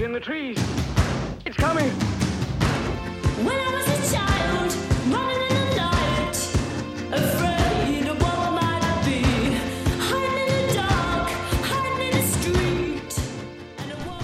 In the trees. It's coming.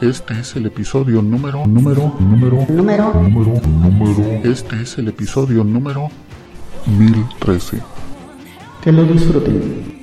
Este es el episodio número, número, número, Número número, número. Este es el episodio número 1013. Que lo disfruten.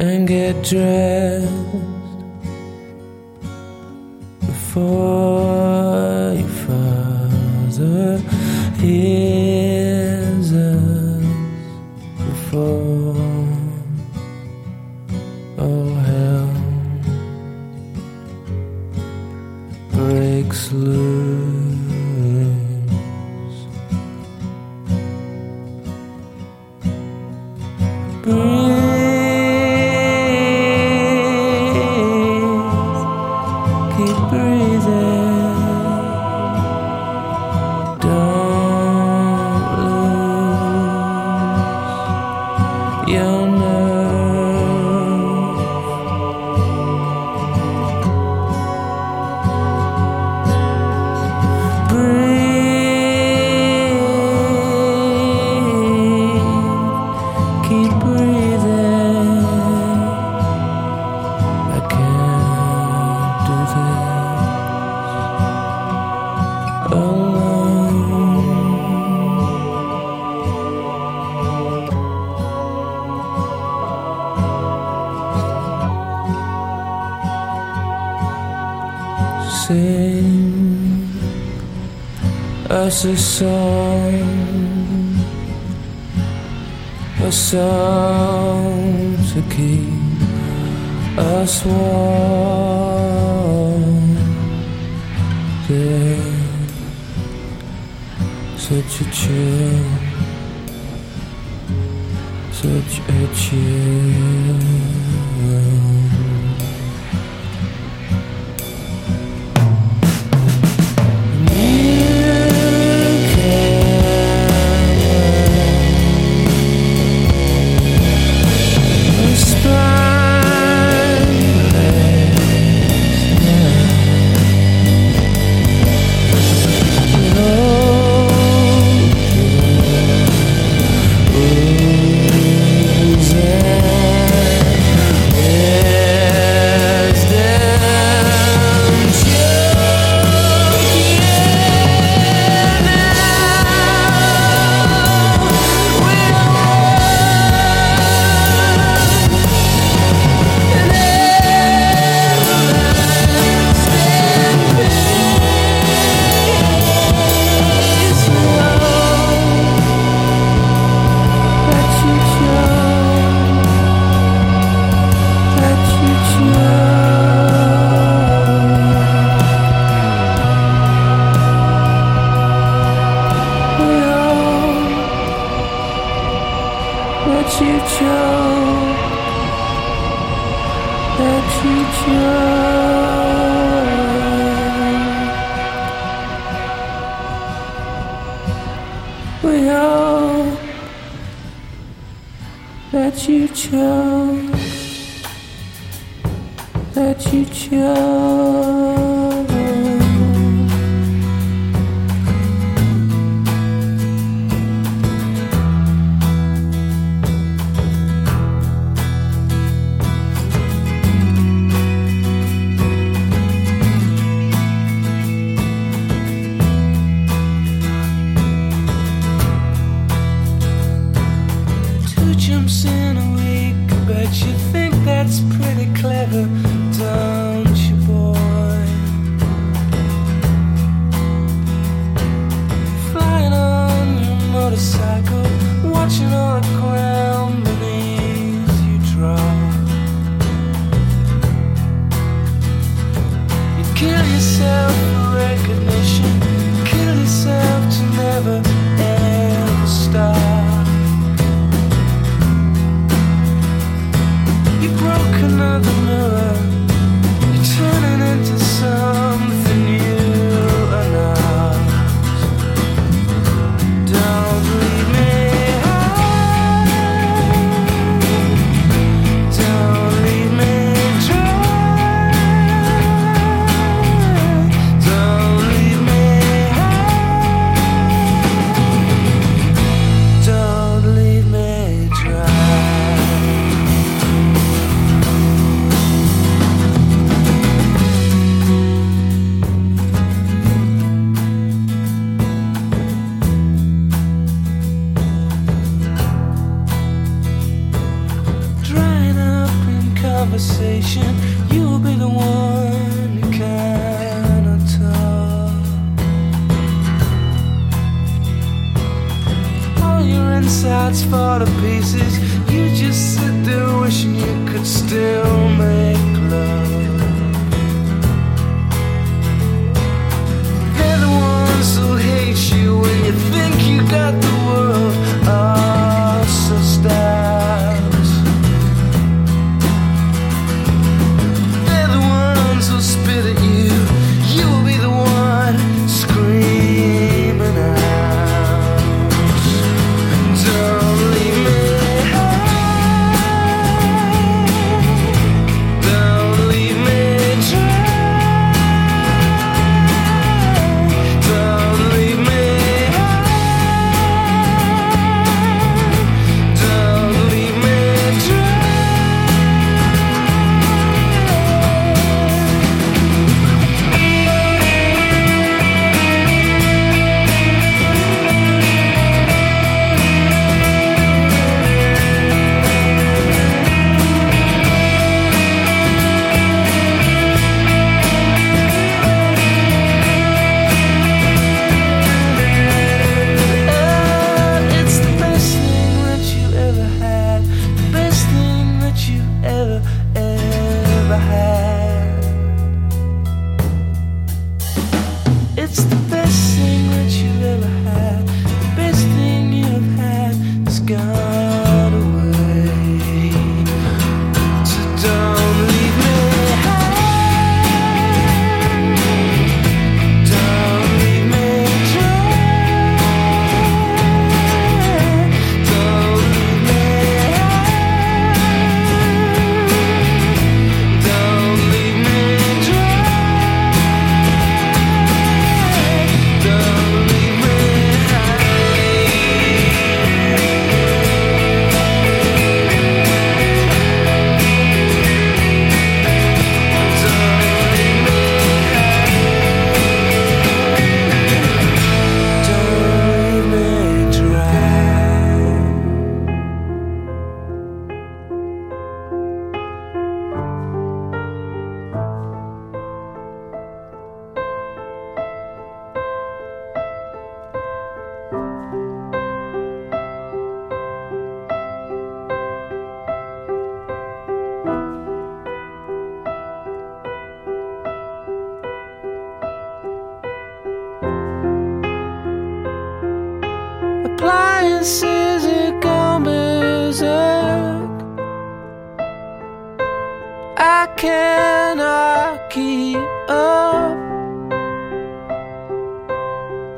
and get dressed before. A sign, a sound to keep us warm. There's such a chill, such a chill.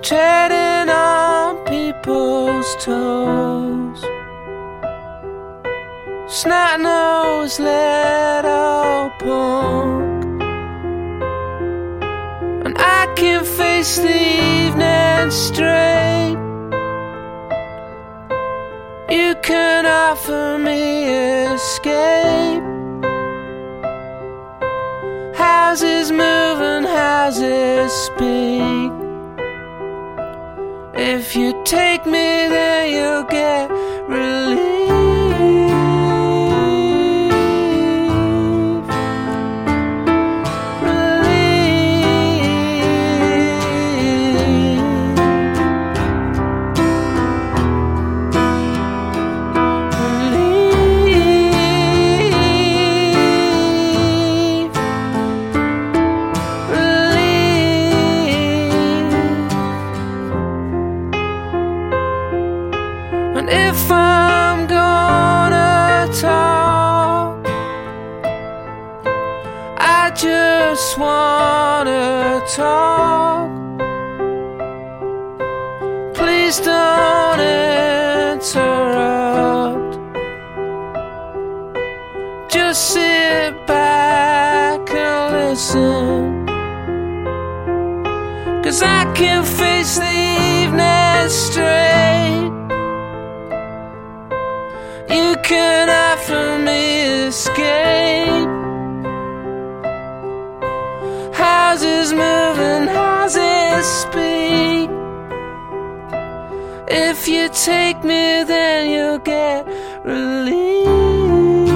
treading on people's toes. Snot nose, little punk, and I can face the evening straight. You can offer me escape. Houses move and houses speak. If you take me, then you'll get you take me, then you get relief.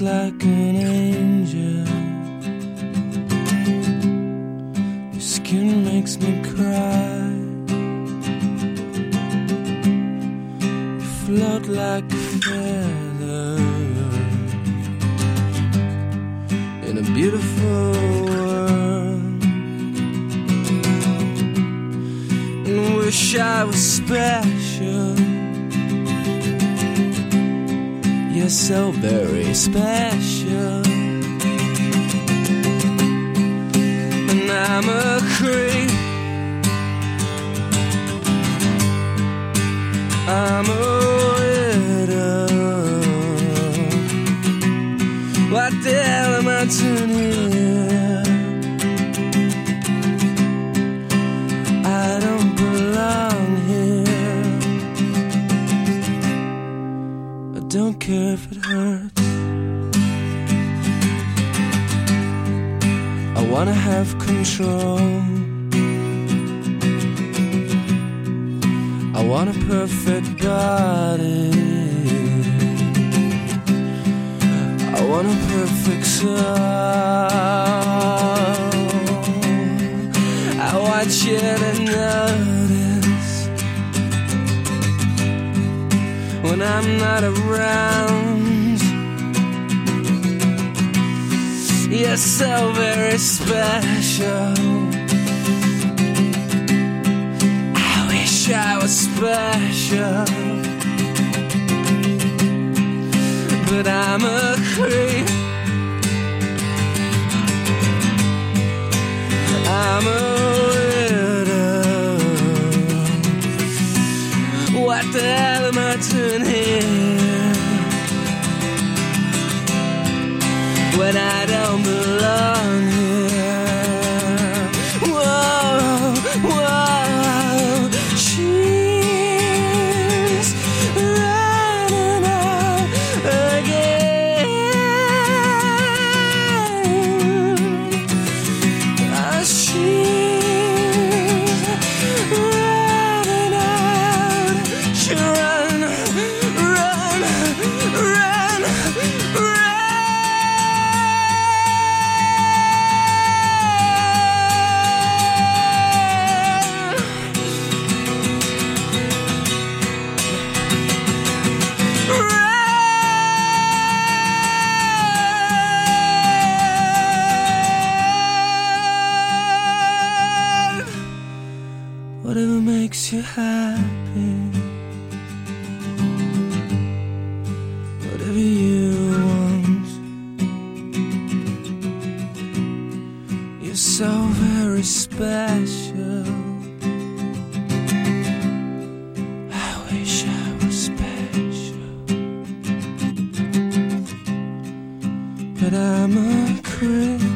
like very special. And I'm a creep. I'm a have control. I want a perfect body. I want a perfect soul. I want you to notice when I'm not around. You're so very special. I wish I was special. But I'm a creep. I'm a widow. What the hell am I doing here? When I don't belong But I'm a creep.